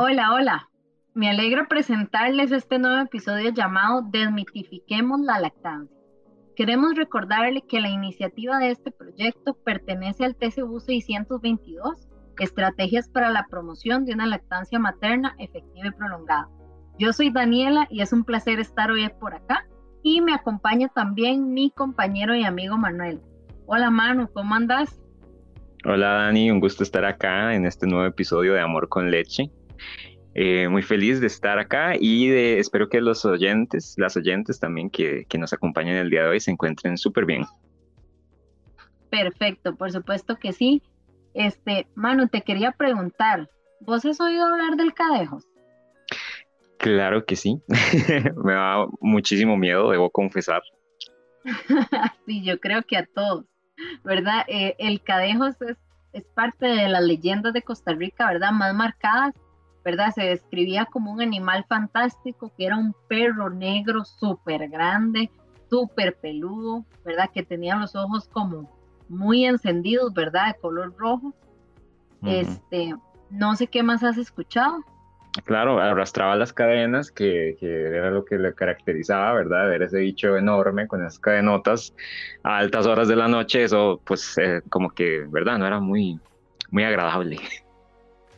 Hola, hola. Me alegra presentarles este nuevo episodio llamado Desmitifiquemos la lactancia. Queremos recordarle que la iniciativa de este proyecto pertenece al TCU 622, Estrategias para la Promoción de una Lactancia Materna Efectiva y Prolongada. Yo soy Daniela y es un placer estar hoy por acá y me acompaña también mi compañero y amigo Manuel. Hola Manu, ¿cómo andas? Hola Dani, un gusto estar acá en este nuevo episodio de Amor con Leche. Eh, muy feliz de estar acá y de, espero que los oyentes, las oyentes también que, que nos acompañan el día de hoy se encuentren súper bien. Perfecto, por supuesto que sí. Este, Manu, te quería preguntar, ¿vos has oído hablar del cadejos? Claro que sí. Me da muchísimo miedo, debo confesar. sí, yo creo que a todos, ¿verdad? Eh, el cadejos es, es parte de las leyendas de Costa Rica, ¿verdad? Más marcadas ¿verdad? Se describía como un animal fantástico, que era un perro negro súper grande, súper peludo, ¿verdad? Que tenía los ojos como muy encendidos, ¿verdad? De color rojo. Este, no sé qué más has escuchado. Claro, arrastraba las cadenas, que, era lo que le caracterizaba, ¿verdad? Ver ese bicho enorme con esas cadenotas a altas horas de la noche, eso pues eh, como que, ¿verdad? No era muy, muy agradable.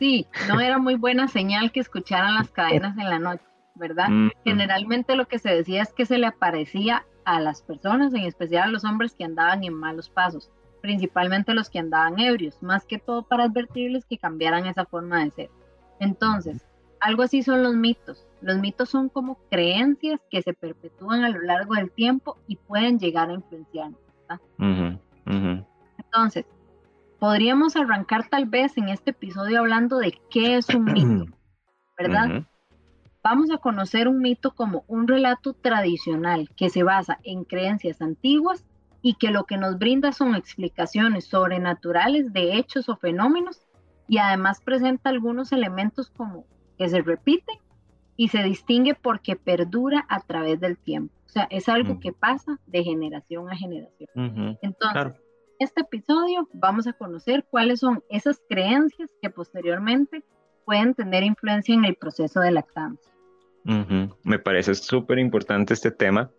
Sí, no era muy buena señal que escucharan las cadenas en la noche, ¿verdad? Generalmente lo que se decía es que se le aparecía a las personas, en especial a los hombres que andaban en malos pasos, principalmente los que andaban ebrios, más que todo para advertirles que cambiaran esa forma de ser. Entonces, algo así son los mitos. Los mitos son como creencias que se perpetúan a lo largo del tiempo y pueden llegar a influenciarnos. ¿verdad? Entonces, podríamos arrancar tal vez en este episodio hablando de qué es un mito, ¿verdad? Vamos a conocer un mito como un relato tradicional que se basa en creencias antiguas y que lo que nos brinda son explicaciones sobrenaturales de hechos o fenómenos y además presenta algunos elementos como que se repiten y se distingue porque perdura a través del tiempo. O sea, es algo que pasa de generación a generación. Entonces, este episodio vamos a conocer cuáles son esas creencias que posteriormente pueden tener influencia en el proceso de lactancia. Me parece súper importante este tema.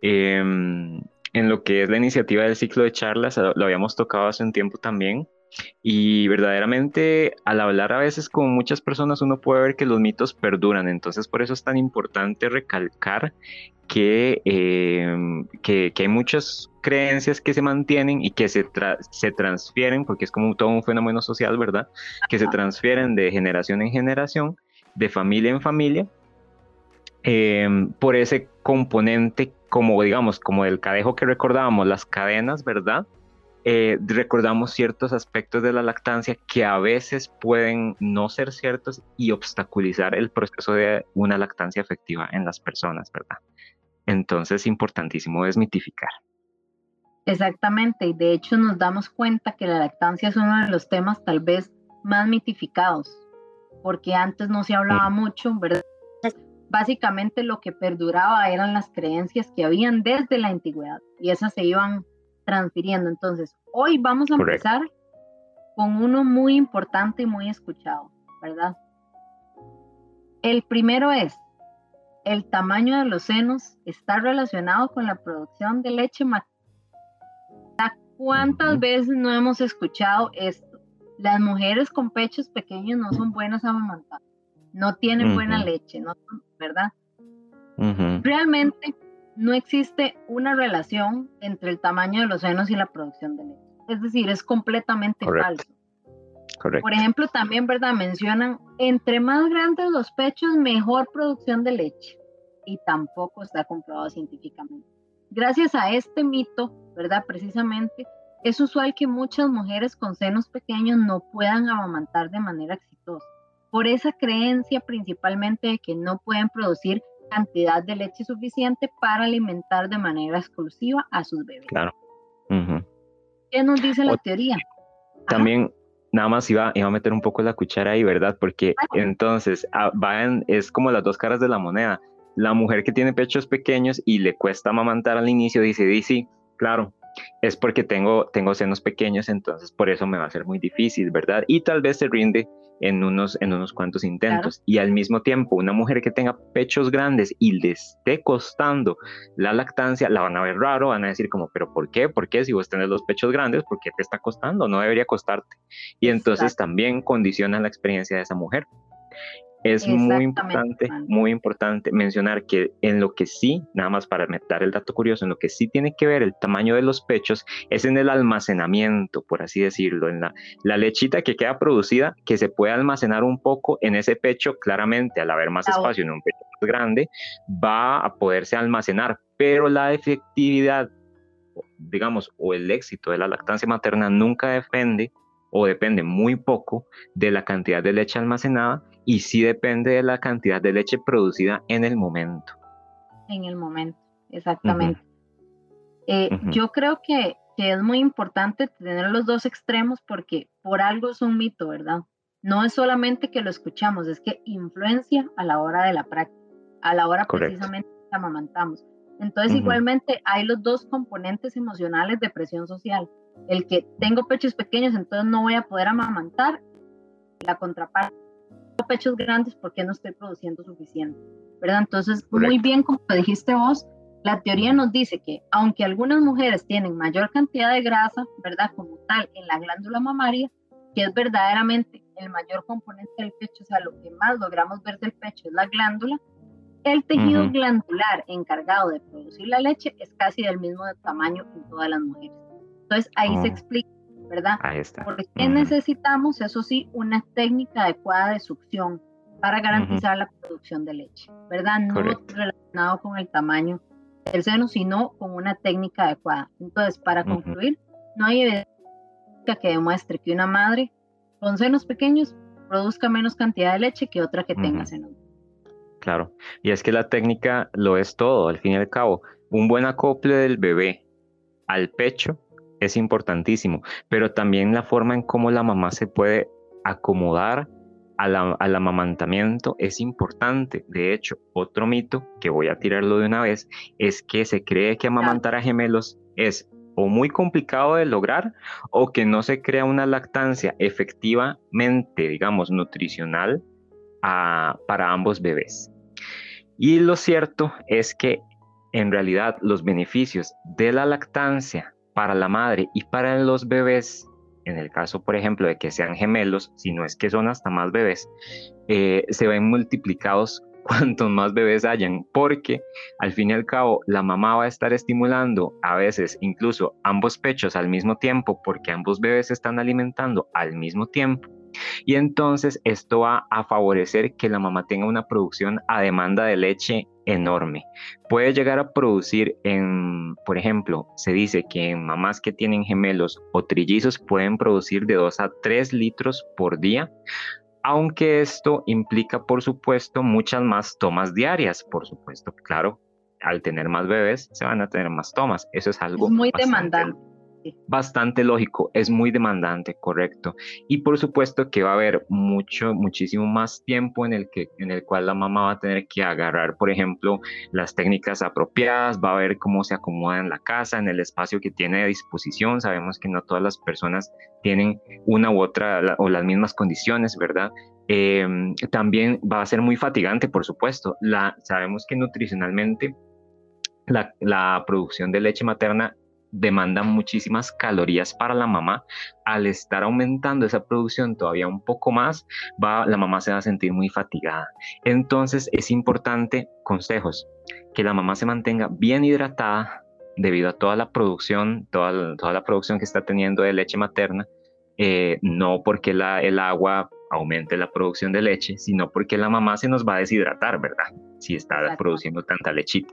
Em, en lo que es la iniciativa del ciclo de charlas, lo habíamos tocado hace un tiempo también. Y verdaderamente al hablar a veces con muchas personas uno puede ver que los mitos perduran, entonces por eso es tan importante recalcar que, em, que, hay muchas creencias que se mantienen y que se, se transfieren, porque es como todo un fenómeno social, ¿verdad? Que se transfieren de generación en generación, de familia en familia, em, por ese componente como digamos, como el cadejo que recordábamos, las cadenas, ¿verdad? Eh, recordamos ciertos aspectos de la lactancia que a veces pueden no ser ciertos y obstaculizar el proceso de una lactancia efectiva en las personas, ¿verdad? Entonces es importantísimo desmitificar. Exactamente, y de hecho nos damos cuenta que la lactancia es uno de los temas tal vez más mitificados, porque antes no se hablaba mucho, ¿verdad? Básicamente lo que perduraba eran las creencias que habían desde la antigüedad y esas se iban transfiriendo. Entonces, hoy vamos a empezar con uno muy importante y muy escuchado, ¿verdad? El primero es, el tamaño de los senos está relacionado con la producción de leche materna. ¿Cuántas veces no hemos escuchado esto? Las mujeres con pechos pequeños no son buenas amamantando, no tienen buena leche, ¿no? ¿verdad? Realmente no existe una relación entre el tamaño de los senos y la producción de leche. Es decir, es completamente falso. Por ejemplo, también, ¿verdad? Mencionan, entre más grandes los pechos, mejor producción de leche. Y tampoco está comprobado científicamente. Gracias a este mito, ¿verdad? Precisamente, es usual que muchas mujeres con senos pequeños no puedan amamantar de manera exitosa. Por esa creencia principalmente de que no pueden producir cantidad de leche suficiente para alimentar de manera exclusiva a sus bebés. Claro. ¿Qué nos dice la teoría? También, nada más iba, iba a meter un poco la cuchara ahí, ¿verdad? Porque entonces ah, van, es como las dos caras de la moneda. La mujer que tiene pechos pequeños y le cuesta amamantar al inicio dice, dice, claro, es porque tengo, tengo senos pequeños, entonces por eso me va a ser muy difícil, ¿verdad? Y tal vez se rinde en unos, en unos cuantos intentos. Y al mismo tiempo, una mujer que tenga pechos grandes y le esté costando la lactancia, la van a ver raro, van a decir como, pero ¿por qué? ¿Por qué si vos tenés los pechos grandes, por qué te está costando? No debería costarte. Y entonces también condiciona la experiencia de esa mujer. Es muy importante, muy importante mencionar que en lo que sí, nada más para dar el dato curioso, en lo que sí tiene que ver el tamaño de los pechos es en el almacenamiento, por así decirlo, en la, la lechita que queda producida, que se puede almacenar un poco en ese pecho, claramente al haber más espacio en un pecho más grande, va a poderse almacenar, pero la efectividad, digamos, o el éxito de la lactancia materna nunca depende o depende muy poco de la cantidad de leche almacenada, y sí depende de la cantidad de leche producida en el momento. En el momento, exactamente. Eh, yo creo que, es muy importante tener los dos extremos porque por algo es un mito, ¿verdad? No es solamente que lo escuchamos, es que influencia a la hora de la práctica, a la hora precisamente que amamantamos. Entonces, igualmente hay los dos componentes emocionales de presión social. El que tengo pechos pequeños, entonces no voy a poder amamantar. La contraparte pechos grandes porque no estoy produciendo suficiente, ¿verdad? Entonces, muy bien, como dijiste vos, la teoría nos dice que aunque algunas mujeres tienen mayor cantidad de grasa, ¿verdad? Como tal, en la glándula mamaria, que es verdaderamente el mayor componente del pecho, o sea, lo que más logramos ver del pecho es la glándula, el tejido glandular encargado de producir la leche es casi del mismo tamaño en todas las mujeres. Entonces, ahí se oh. explica ¿verdad? Ahí está. Porque necesitamos, eso sí, una técnica adecuada de succión para garantizar la producción de leche, ¿verdad? No relacionado con el tamaño del seno, sino con una técnica adecuada. Entonces, para concluir, no hay evidencia que demuestre que una madre con senos pequeños produzca menos cantidad de leche que otra que tenga senos. Claro, y es que la técnica lo es todo, al fin y al cabo. Un buen acople del bebé al pecho es importantísimo, pero también la forma en cómo la mamá se puede acomodar al, amamantamiento es importante. De hecho, otro mito que voy a tirarlo de una vez es que se cree que amamantar a gemelos es o muy complicado de lograr o que no se crea una lactancia efectivamente, digamos, nutricional para ambos bebés. Y lo cierto es que en realidad los beneficios de la lactancia para la madre y para los bebés, en el caso, por ejemplo, de que sean gemelos, si no es que son hasta más bebés, eh, se ven multiplicados cuantos más bebés hayan, porque al fin y al cabo la mamá va a estar estimulando a veces incluso ambos pechos al mismo tiempo, porque ambos bebés se están alimentando al mismo tiempo. Y entonces esto va a favorecer que la mamá tenga una producción a demanda de leche enorme. Puede llegar a producir en, por ejemplo, se dice que en mamás que tienen gemelos o trillizos pueden producir de 2 a 3 litros por día, aunque esto implica, por supuesto, muchas más tomas diarias, por supuesto, claro, al tener más bebés se van a tener más tomas, eso es algo muy demandante bastante lógico, es muy demandante, correcto. Y por supuesto que va a haber mucho, muchísimo más tiempo en el, que, en el cual la mamá va a tener que agarrar, por ejemplo, las técnicas apropiadas, va a ver cómo se acomoda en la casa, en el espacio que tiene a disposición. Sabemos que no todas las personas tienen una u otra o las mismas condiciones, ¿verdad? Em, también va a ser muy fatigante, por supuesto. La, sabemos que nutricionalmente la, la, producción de leche materna demanda muchísimas calorías para la mamá. Al estar aumentando esa producción todavía un poco más, va, la mamá se va a sentir muy fatigada. Entonces es importante, consejos, que la mamá se mantenga bien hidratada debido a toda la producción, toda, toda la producción que está teniendo de leche materna, eh, no porque la, el agua aumente la producción de leche, sino porque la mamá se nos va a deshidratar, ¿verdad? Si está produciendo tanta lechita.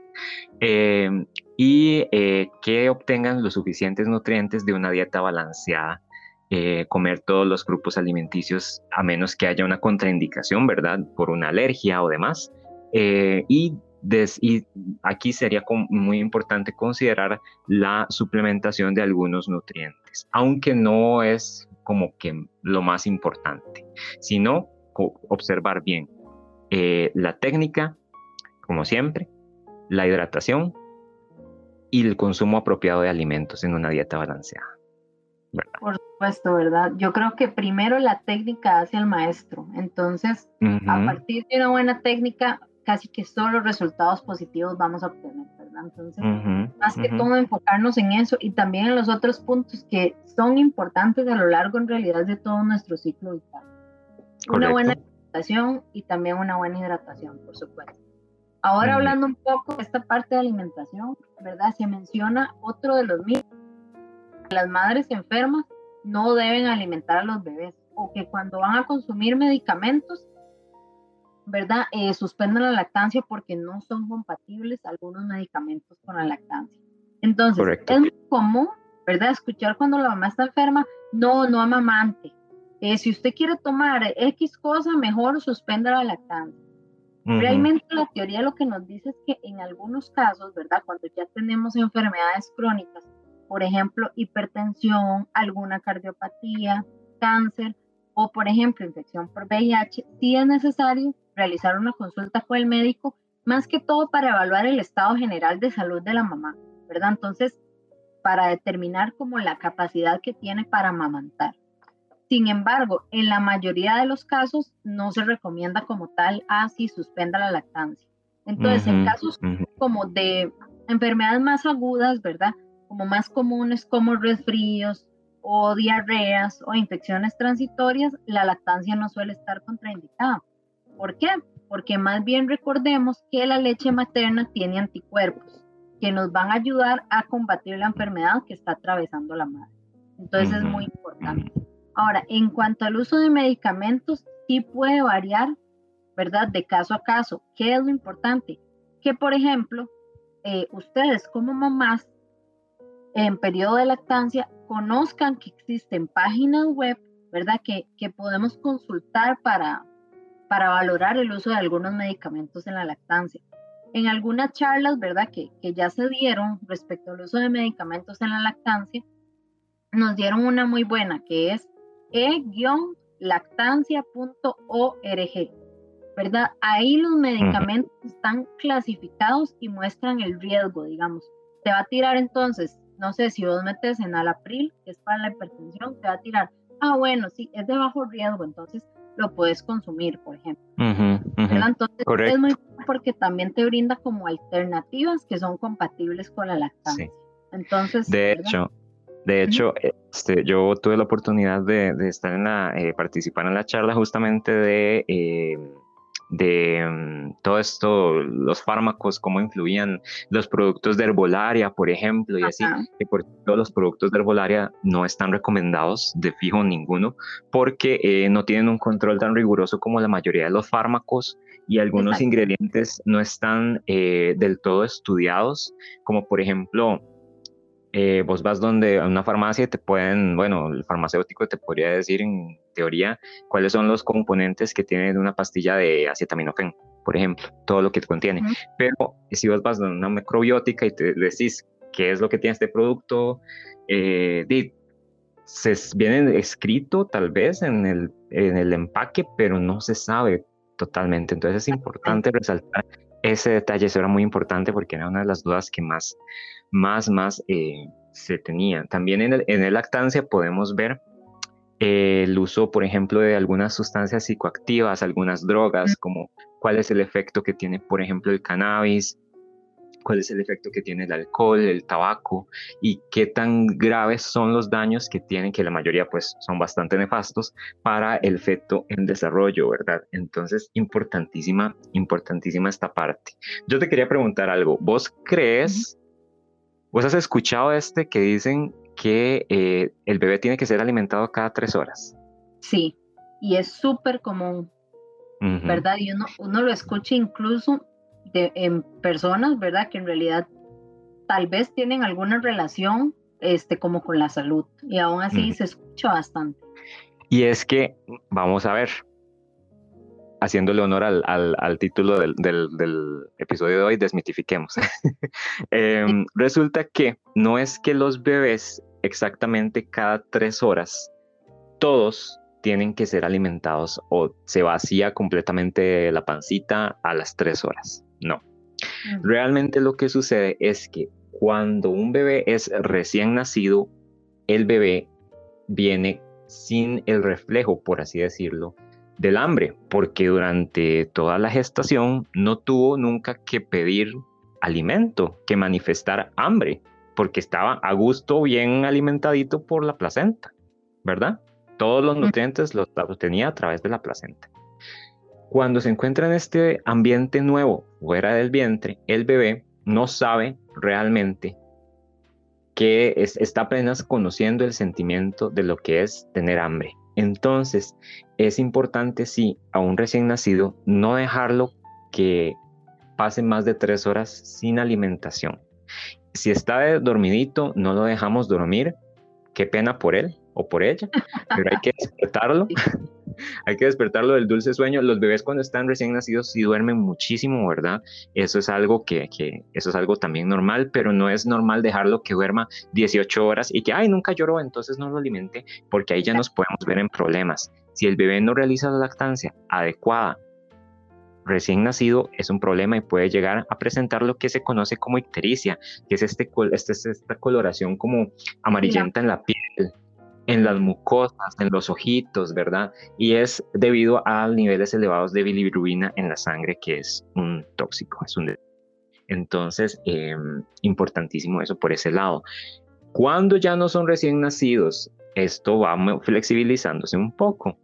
Em, y eh, que obtengan los suficientes nutrientes de una dieta balanceada. Eh, comer todos los grupos alimenticios a menos que haya una contraindicación, ¿verdad? Por una alergia o demás. Eh, y, y, aquí sería muy importante considerar la suplementación de algunos nutrientes, aunque no es como que lo más importante, sino observar bien eh, la técnica, como siempre, la hidratación y el consumo apropiado de alimentos en una dieta balanceada. Por supuesto, ¿verdad? Yo creo que primero la técnica hace al maestro. Entonces, a partir de una buena técnica, casi que solo resultados positivos vamos a obtener, ¿verdad? Entonces, más que todo enfocarnos en eso y también en los otros puntos que son importantes a lo largo en realidad de todo nuestro ciclo vital. Una buena alimentación y también una buena hidratación, por supuesto. Ahora hablando un poco de esta parte de alimentación, ¿verdad? Se menciona otro de los mitos las madres enfermas no deben alimentar a los bebés o que cuando van a consumir medicamentos, ¿verdad? Eh, suspendan la lactancia porque no son compatibles algunos medicamentos con la lactancia. Entonces, es muy común, ¿verdad? Escuchar cuando la mamá está enferma, no, no amamante. Eh, si usted quiere tomar X cosa, mejor suspenda la lactancia. Realmente la teoría lo que nos dice es que en algunos casos, ¿verdad? Cuando ya tenemos enfermedades crónicas por ejemplo, hipertensión, alguna cardiopatía, cáncer o, por ejemplo, infección por VIH, sí es necesario realizar una consulta con el médico, más que todo para evaluar el estado general de salud de la mamá, ¿verdad? Entonces, para determinar como la capacidad que tiene para amamantar. Sin embargo, en la mayoría de los casos no se recomienda como tal, así ah, suspenda la lactancia. Entonces, en casos como de enfermedades más agudas, ¿verdad? como más comunes como resfríos o diarreas o infecciones transitorias, la lactancia no suele estar contraindicada. ¿Por qué? Porque más bien recordemos que la leche materna tiene anticuerpos que nos van a ayudar a combatir la enfermedad que está atravesando la madre. Entonces es muy importante. Ahora, en cuanto al uso de medicamentos, sí puede variar, ¿verdad? De caso a caso. ¿Qué es lo importante? Que, por ejemplo, eh, ustedes como mamás en periodo de lactancia conozcan que existen páginas web, ¿verdad? Que, que podemos consultar para, para valorar el uso de algunos medicamentos en la lactancia. En algunas charlas, ¿verdad? Que, que ya se dieron respecto al uso de medicamentos en la lactancia, nos dieron una muy buena que es e-lactancia.org, ¿verdad? Ahí los medicamentos están clasificados y muestran el riesgo, digamos. Te va a tirar entonces no sé, si vos metes en Alapril, que es para la hipertensión, te va a tirar, ah, bueno, sí, es de bajo riesgo, entonces lo puedes consumir, por ejemplo. Entonces es muy porque también te brinda como alternativas que son compatibles con la lactancia. Entonces, de hecho, de hecho, este, yo tuve la oportunidad de, estar en la, eh, participar en la charla justamente de eh, de mm, todo esto, los fármacos, cómo influían los productos de herbolaria, por ejemplo, y así, que por todos los productos de herbolaria no están recomendados de fijo ninguno, porque eh, no tienen un control tan riguroso como la mayoría de los fármacos y algunos ingredientes no están del todo estudiados, como por ejemplo, eh, vos vas donde a una farmacia te pueden, bueno, el farmacéutico te podría decir en teoría cuáles son los componentes que tiene una pastilla de acetaminofén, por ejemplo, todo lo que contiene. Pero si vos vas a una microbiótica y te decís qué es lo que tiene este producto, eh, se viene escrito tal vez en el, en el empaque, pero no se sabe totalmente. Entonces es importante resaltar ese detalle, eso era muy importante porque era una de las dudas que más, más, más eh, se tenía. También en el, en el lactancia podemos ver el uso, por ejemplo, de algunas sustancias psicoactivas, algunas drogas, como cuál es el efecto que tiene, por ejemplo, el cannabis, cuál es el efecto que tiene el alcohol, el tabaco y qué tan graves son los daños que tienen, que la mayoría pues son bastante nefastos para el feto en desarrollo, ¿verdad? Entonces, importantísima, importantísima esta parte. Yo te quería preguntar algo, ¿vos crees, vos has escuchado este que dicen que eh, el bebé tiene que ser alimentado cada tres horas. Sí, y es súper común, ¿verdad? Y uno, uno lo escucha incluso de, en personas, ¿verdad? Que en realidad tal vez tienen alguna relación este, como con la salud, y aún así se escucha bastante. Y es que, vamos a ver, haciéndole honor al, al, título del, del, episodio de hoy, desmitifiquemos. Em, resulta que no es que los bebés exactamente cada tres horas, todos tienen que ser alimentados o se vacía completamente la pancita a las tres horas. No. Realmente lo que sucede es que cuando un bebé es recién nacido, el bebé viene sin el reflejo, por así decirlo, del hambre, porque durante toda la gestación no tuvo nunca que pedir alimento, que manifestar hambre, porque estaba a gusto, bien alimentadito por la placenta, ¿verdad? Todos los nutrientes los obtenía a través de la placenta. Cuando se encuentra en este ambiente nuevo, fuera del vientre, el bebé no sabe realmente que está apenas conociendo el sentimiento de lo que es tener hambre. Entonces, es importante, sí, a un recién nacido, no dejarlo que pase más de tres horas sin alimentación. Si está dormidito, no lo dejamos dormir. Qué pena por él o por ella, pero hay que despertarlo. hay que despertarlo del dulce sueño. Los bebés cuando están recién nacidos sí duermen muchísimo, ¿verdad? Eso es algo que, que, eso es algo también normal, pero no es normal dejarlo que duerma 18 horas y que, ay, nunca lloró, entonces no lo alimente, porque ahí ya nos podemos ver en problemas. Si el bebé no realiza la lactancia adecuada, recién nacido es un problema y puede llegar a presentar lo que se conoce como ictericia, que es este, este esta coloración como amarillenta en la piel en las mucosas, en los ojitos, ¿verdad? Y es debido a niveles elevados de bilirrubina en la sangre, que es un tóxico, es un... Entonces, em, importantísimo eso por ese lado. Cuando ya no son recién nacidos, esto va flexibilizándose un poco.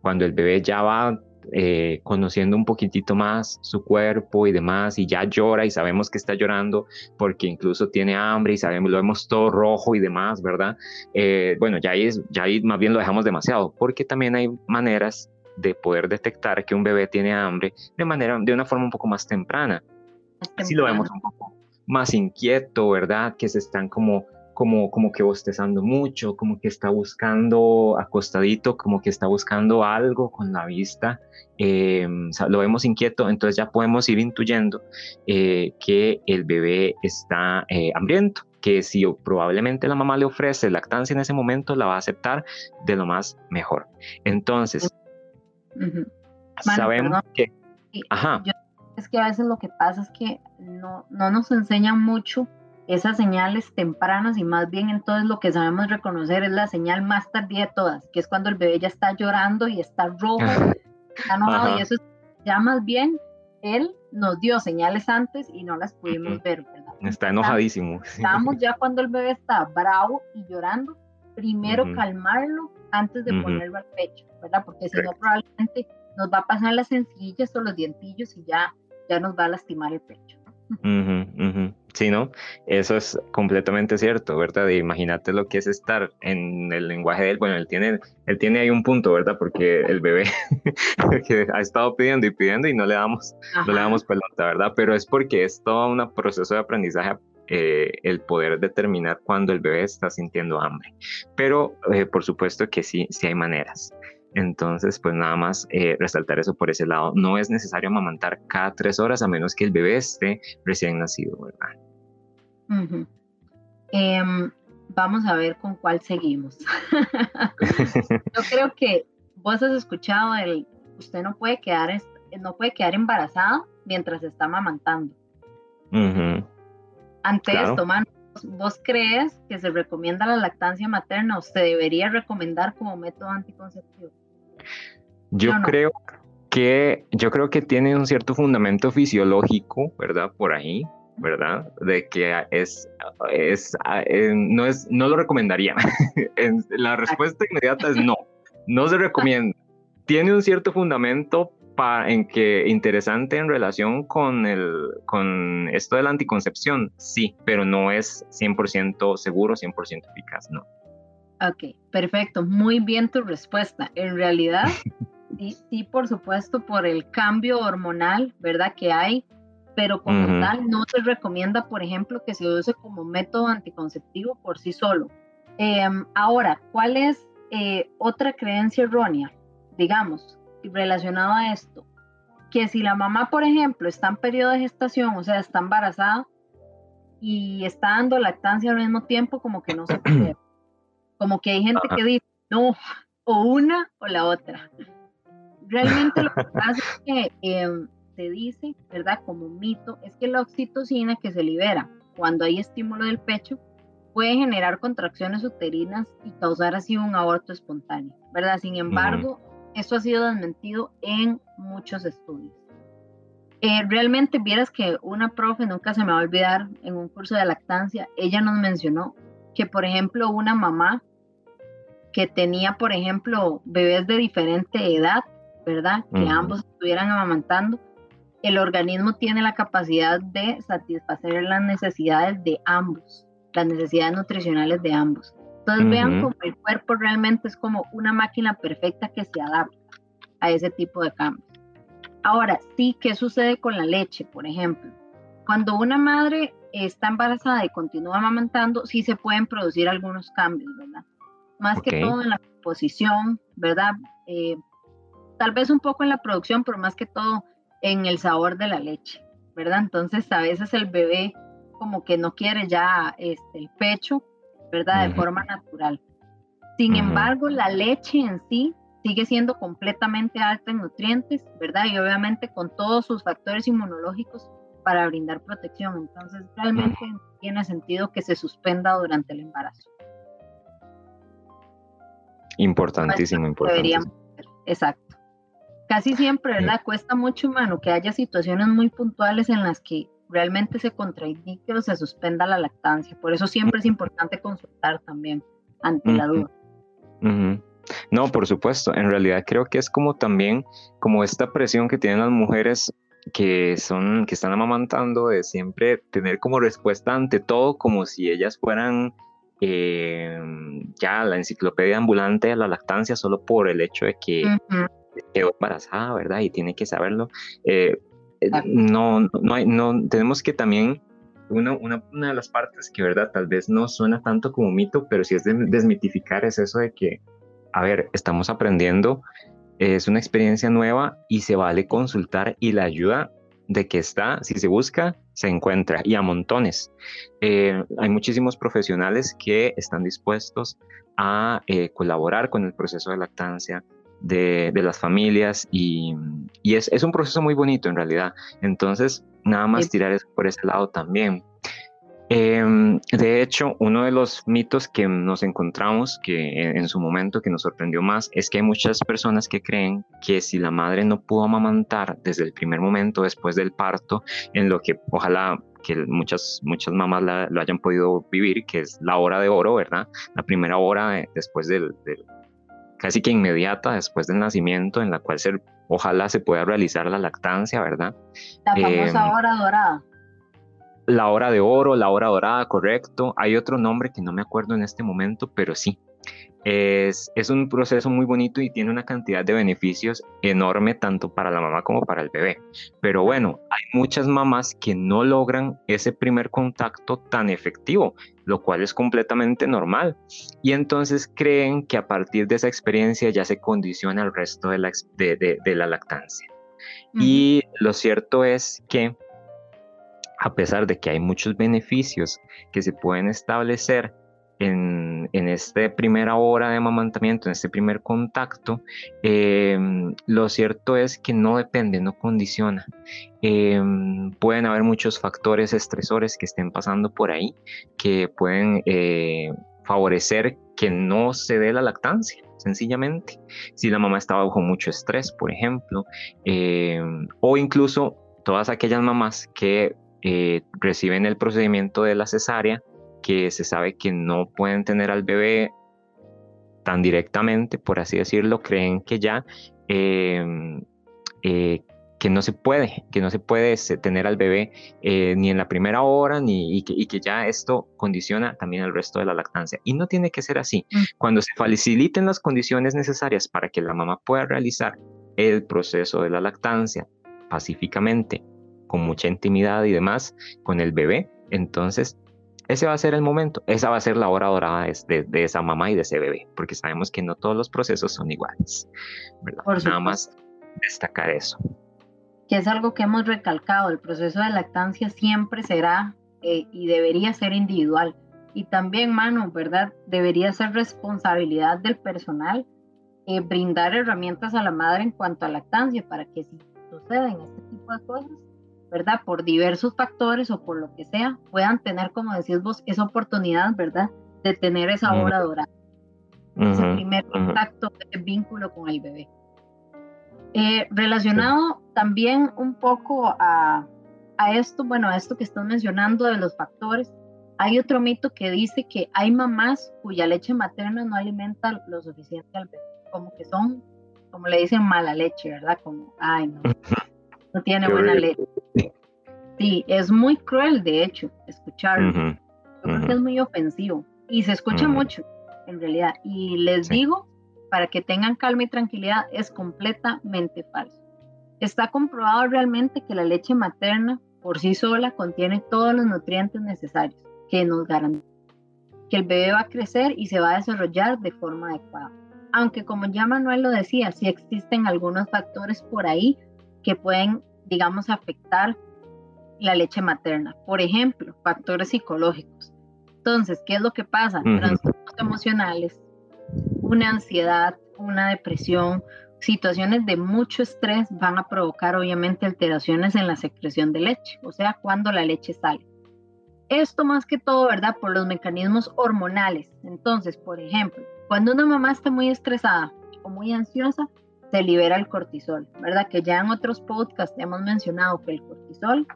Cuando el bebé ya va eh, conociendo un poquitito más su cuerpo y demás, y ya llora y sabemos que está llorando porque incluso tiene hambre y sabemos, lo vemos todo rojo y demás, ¿verdad? Eh, bueno, ya ahí, ya ahí más bien lo dejamos demasiado, porque también hay maneras de poder detectar que un bebé tiene hambre de manera, de una forma un poco más temprana. Si lo vemos un poco más inquieto, ¿verdad? Que se están como como, como que bostezando mucho, como que está buscando acostadito, como que está buscando algo con la vista, em, lo vemos inquieto, entonces ya podemos ir intuyendo eh, que el bebé está eh, hambriento, que si probablemente la mamá le ofrece lactancia en ese momento, la va a aceptar de lo más mejor. Entonces, sabemos que... Ajá. es que a veces lo que pasa es que no, no nos enseñan mucho esas señales tempranas y más bien entonces lo que sabemos reconocer es la señal más tardía de todas, que es cuando el bebé ya está llorando y está rojo, está enojado y eso es, ya más bien él nos dio señales antes y no las pudimos ver, ¿verdad? Está enojadísimo. Estamos ya cuando el bebé está bravo y llorando, primero calmarlo antes de ponerlo al pecho, ¿verdad? Porque si no probablemente nos va a pasar las sencillas o los dientillos y ya, ya nos va a lastimar el pecho. Sí, ¿no? Eso es completamente cierto, ¿verdad? Imagínate lo que es estar en el lenguaje de él. Bueno, él tiene, él tiene ahí un punto, ¿verdad? Porque el bebé que ha estado pidiendo y pidiendo y no le damos, no le damos pelota, ¿verdad? Pero es porque es todo un proceso de aprendizaje eh, el poder determinar cuando el bebé está sintiendo hambre. Pero eh, por supuesto que sí, sí hay maneras. Entonces, pues nada más eh, resaltar eso por ese lado. No es necesario amamantar cada tres horas a menos que el bebé esté recién nacido, ¿verdad? Em, vamos a ver con cuál seguimos. Yo creo que vos has escuchado el, usted no puede quedar, no puede quedar embarazado mientras está amamantando. Ante esto, man, ¿vos crees que se recomienda la lactancia materna o se debería recomendar como método anticonceptivo? Yo creo que yo creo que tiene un cierto fundamento fisiológico, ¿verdad? Por ahí, ¿verdad? De que es, es eh, no es, no lo recomendaría. la respuesta inmediata es no, no se recomienda. Tiene un cierto fundamento para, en que interesante en relación con el, con esto de la anticoncepción, sí, pero no es 100% seguro, 100% eficaz, no. Ok, perfecto, muy bien tu respuesta. En realidad, sí, sí, por supuesto, por el cambio hormonal, ¿verdad? Que hay, pero como tal no se recomienda, por ejemplo, que se use como método anticonceptivo por sí solo. Em, ahora, ¿cuál es eh, otra creencia errónea, digamos, relacionada a esto? Que si la mamá, por ejemplo, está en periodo de gestación, o sea, está embarazada y está dando lactancia al mismo tiempo, como que no se puede. Como que hay gente que dice, no, o una o la otra. Realmente lo que pasa es que em, se dice, ¿verdad? Como mito, es que la oxitocina que se libera cuando hay estímulo del pecho puede generar contracciones uterinas y causar así un aborto espontáneo, ¿verdad? Sin embargo, esto ha sido desmentido en muchos estudios. Eh, realmente vieras que una profe, nunca se me va a olvidar, en un curso de lactancia, ella nos mencionó que, por ejemplo, una mamá que tenía, por ejemplo, bebés de diferente edad, ¿verdad? Que ambos estuvieran amamantando, el organismo tiene la capacidad de satisfacer las necesidades de ambos, las necesidades nutricionales de ambos. Entonces vean cómo el cuerpo realmente es como una máquina perfecta que se adapta a ese tipo de cambios. Ahora, sí, ¿qué sucede con la leche, por ejemplo? Cuando una madre está embarazada y continúa amamantando, sí se pueden producir algunos cambios, ¿verdad? Más que todo en la composición, ¿verdad? Eh, tal vez un poco en la producción, pero más que todo en el sabor de la leche, ¿verdad? Entonces a veces el bebé como que no quiere ya este, el pecho, ¿verdad? De forma natural. Sin embargo, la leche en sí sigue siendo completamente alta en nutrientes, ¿verdad? Y obviamente con todos sus factores inmunológicos para brindar protección. Entonces, realmente tiene sentido que se suspenda durante el embarazo. Importantísimo, importantísimo. Exacto. Casi siempre, ¿verdad? Cuesta mucho, humano que haya situaciones muy puntuales en las que realmente se contraindique o se suspenda la lactancia. Por eso siempre es importante consultar también ante la duda. No, por supuesto. En realidad creo que es como también como esta presión que tienen las mujeres que son que están amamantando de siempre tener como respuesta ante todo como si ellas fueran eh, ya la enciclopedia ambulante de la lactancia solo por el hecho de que quedó embarazada, ¿verdad? Y tiene que saberlo. Eh, eh, no, no, hay, no, tenemos que también, una, una, una, de las partes que, ¿verdad? Tal vez no suena tanto como mito, pero sí es de desmitificar es eso de que, a ver, estamos aprendiendo, es una experiencia nueva y se vale consultar y la ayuda de que está, si se busca, se encuentra y a montones. Eh, hay muchísimos profesionales que están dispuestos a colaborar con el proceso de lactancia, de, las familias y, es, es, un proceso muy bonito en realidad. Entonces, nada más tirar eso por ese lado también. Em, de hecho, uno de los mitos que nos encontramos que en, su momento que nos sorprendió más es que hay muchas personas que creen que si la madre no pudo amamantar desde el primer momento después del parto, en lo que ojalá que muchas, muchas mamás lo hayan podido vivir, que es la hora de oro, ¿verdad? La primera hora después del, casi que inmediata después del nacimiento, en la cual se, ojalá se pueda realizar la lactancia, ¿verdad? La famosa em, hora dorada. La hora de oro, la hora dorada, correcto. Hay otro nombre que no me acuerdo en este momento, pero sí. Es, es, un proceso muy bonito y tiene una cantidad de beneficios enorme tanto para la mamá como para el bebé. Pero bueno, hay muchas mamás que no logran ese primer contacto tan efectivo, lo cual es completamente normal. Y entonces creen que a partir de esa experiencia ya se condiciona el resto de la, de, de, la lactancia. Y lo cierto es que a pesar de que hay muchos beneficios que se pueden establecer en, en esta primera hora de amamantamiento, en este primer contacto, em, lo cierto es que no depende, no condiciona. Em, pueden haber muchos factores estresores que estén pasando por ahí que pueden eh, favorecer que no se dé la lactancia sencillamente. Si la mamá está bajo mucho estrés, por ejemplo, em, o incluso todas aquellas mamás que eh, reciben el procedimiento de la cesárea que se sabe que no pueden tener al bebé tan directamente, por así decirlo, creen que ya em, eh, que no se puede, que no se puede tener al bebé eh, ni en la primera hora ni, y, que, ya esto condiciona también el resto de la lactancia. Y no tiene que ser así. Mm. Cuando se faciliten las condiciones necesarias para que la mamá pueda realizar el proceso de la lactancia pacíficamente, con mucha intimidad y demás con el bebé, entonces ese va a ser el momento, esa va a ser la hora dorada de, de, esa mamá y de ese bebé, porque sabemos que no todos los procesos son iguales. Nada más destacar eso. Que es algo que hemos recalcado, el proceso de lactancia siempre será eh, y debería ser individual. Y también, mano, ¿verdad? Debería ser responsabilidad del personal eh, brindar herramientas a la madre en cuanto a lactancia para que si suceden este tipo de cosas, ¿verdad? Por diversos factores o por lo que sea, puedan tener, como decís vos, esa oportunidad, ¿verdad? De tener esa hora dorada. Ese primer contacto, ese vínculo con el bebé. Eh, relacionado también un poco a, a esto, bueno, a esto que estás mencionando de los factores, hay otro mito que dice que hay mamás cuya leche materna no alimenta lo suficiente al bebé, como que son, como le dicen, mala leche, ¿verdad? Como, ay, no, no tiene buena leche. Sí, es muy cruel, de hecho, escucharlo. Yo creo que es muy ofensivo y se escucha mucho, en realidad. Y les digo, para que tengan calma y tranquilidad, es completamente falso. Está comprobado realmente que la leche materna por sí sola contiene todos los nutrientes necesarios que nos garantizan que el bebé va a crecer y se va a desarrollar de forma adecuada. Aunque como ya Manuel lo decía, sí existen algunos factores por ahí que pueden, digamos, afectar la leche materna. Por ejemplo, factores psicológicos. Entonces, ¿qué es lo que pasa? Trastornos emocionales, una ansiedad, una depresión, situaciones de mucho estrés van a provocar obviamente alteraciones en la secreción de leche, o sea, cuando la leche sale. Esto más que todo, ¿verdad? Por los mecanismos hormonales. Entonces, por ejemplo, cuando una mamá está muy estresada o muy ansiosa, se libera el cortisol, ¿verdad? Que ya en otros podcasts hemos mencionado que el cortisol,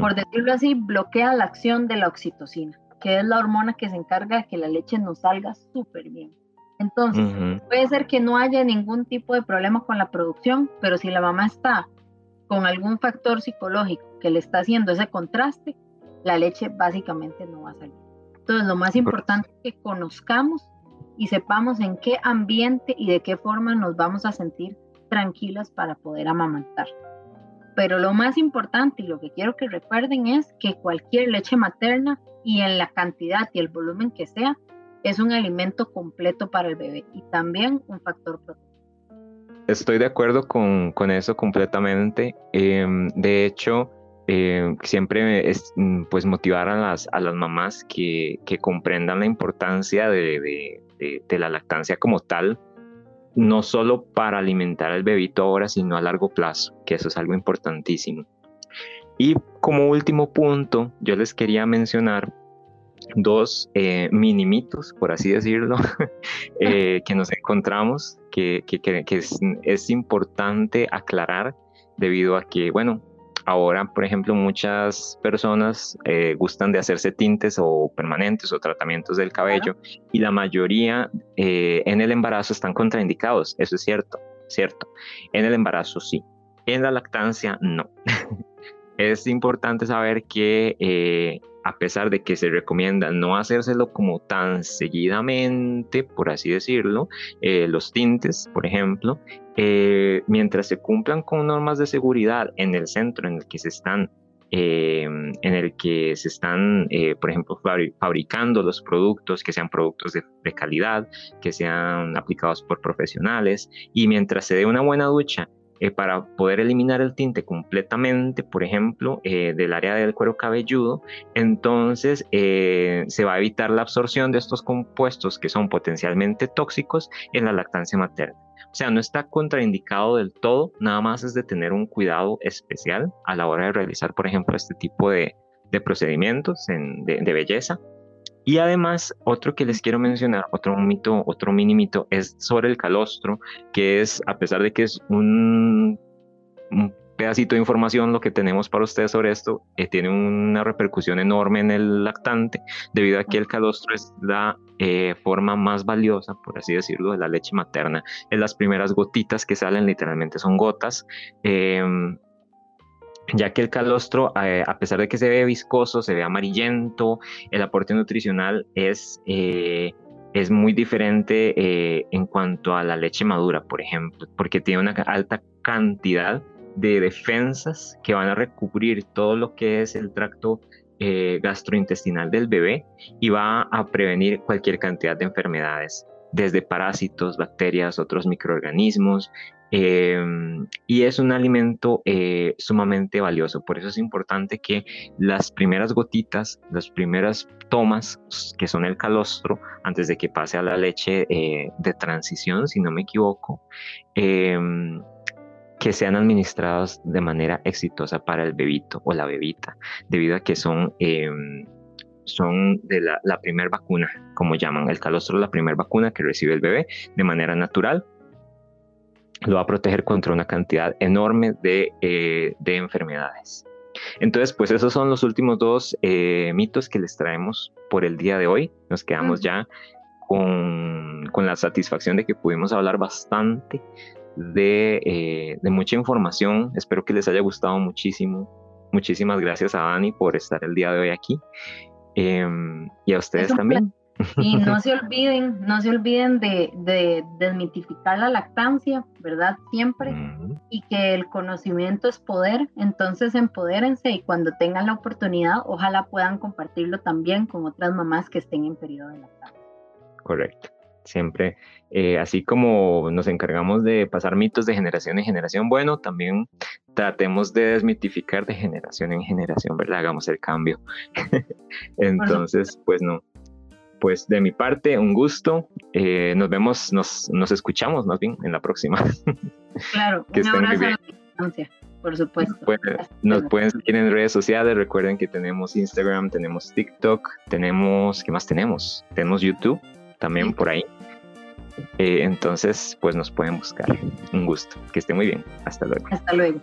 por decirlo así, bloquea la acción de la oxitocina, que es la hormona que se encarga de que la leche nos salga súper bien. Entonces, puede ser que no haya ningún tipo de problema con la producción, pero si la mamá está con algún factor psicológico que le está haciendo ese contraste, la leche básicamente no va a salir. Entonces, lo más importante es que conozcamos y sepamos en qué ambiente y de qué forma nos vamos a sentir tranquilas para poder amamantar. Pero lo más importante y lo que quiero que recuerden es que cualquier leche materna y en la cantidad y el volumen que sea, es un alimento completo para el bebé y también un factor protector. Estoy de acuerdo con, con eso completamente. Em, de hecho, eh, siempre es mm, pues motivar a las, a las mamás que, que comprendan la importancia de, de, de, la lactancia como tal, no solo para alimentar al bebito ahora, sino a largo plazo, que eso es algo importantísimo. Y como último punto, yo les quería mencionar dos eh, mini mitos, por así decirlo, eh, que nos encontramos, que, que, que es, es, importante aclarar debido a que, bueno, Ahora, por ejemplo, muchas personas eh, gustan de hacerse tintes o permanentes o tratamientos del cabello y la mayoría eh, en el embarazo están contraindicados. Eso es cierto, cierto. En el embarazo sí. En la lactancia no. es importante saber que eh, a pesar de que se recomienda no hacérselo como tan seguidamente, por así decirlo, eh, los tintes, por ejemplo, eh, mientras se cumplan con normas de seguridad en el centro en el que se están eh, en el que se están, por ejemplo, fabricando los productos, que sean productos de, de, calidad, que sean aplicados por profesionales, y mientras se dé una buena ducha eh, para poder eliminar el tinte completamente, por ejemplo, eh, del área del cuero cabelludo, entonces eh, se va a evitar la absorción de estos compuestos que son potencialmente tóxicos en la lactancia materna. O sea, no está contraindicado del todo, nada más es de tener un cuidado especial a la hora de realizar, por ejemplo, este tipo de, procedimientos de belleza. Y además, otro que les quiero mencionar, otro mito, otro mini mito, es sobre el calostro, que es, a pesar de que es un, pedacito de información lo que tenemos para ustedes sobre esto, eh, tiene una repercusión enorme en el lactante, debido a que el calostro es la eh, forma más valiosa, por así decirlo, de la leche materna. Es las primeras gotitas que salen, literalmente son gotas. Em, ya que el calostro, eh, a pesar de que se ve viscoso, se ve amarillento, el aporte nutricional es, eh, es muy diferente eh, en cuanto a la leche madura, por ejemplo, porque tiene una alta cantidad de defensas que van a recubrir todo lo que es el tracto gastrointestinal del bebé y va a prevenir cualquier cantidad de enfermedades desde parásitos, bacterias, otros microorganismos, Em, y es un alimento eh, sumamente valioso. Por eso es importante que las primeras gotitas, las primeras tomas, que son el calostro, antes de que pase a la leche eh, de transición, si no me equivoco, em, que sean administrados de manera exitosa para el bebito o la bebita, debido a que son, em, son de la, la primera vacuna, como llaman. El calostro la primera vacuna que recibe el bebé de manera natural. Lo va a proteger contra una cantidad enorme de, eh, de enfermedades. Entonces, pues esos son los últimos dos eh, mitos que les traemos por el día de hoy. Nos quedamos ya con, con, la satisfacción de que pudimos hablar bastante eh, de, mucha información. Espero que les haya gustado muchísimo. Muchísimas gracias a Dani por estar el día de hoy aquí. Em, y a ustedes también. Y no se olviden, no se olviden de, desmitificar la lactancia, ¿verdad? Siempre. Y que el conocimiento es poder, entonces empodérense y cuando tengan la oportunidad, ojalá puedan compartirlo también con otras mamás que estén en periodo de lactancia. Correcto. Siempre, eh, así como nos encargamos de pasar mitos de generación en generación, bueno, también tratemos de desmitificar de generación en generación, ¿verdad? Hagamos el cambio. Entonces, pues no. Pues de mi parte, un gusto. Eh, nos vemos, nos, nos, escuchamos más bien en la próxima. Claro, que un abrazo a la distancia, por supuesto. nos pueden seguir en redes sociales. Recuerden que tenemos Instagram, tenemos TikTok, tenemos, ¿qué más tenemos? Tenemos YouTube también por ahí. Eh, entonces, pues nos pueden buscar. Un gusto. Que esté muy bien. Hasta luego. Hasta luego.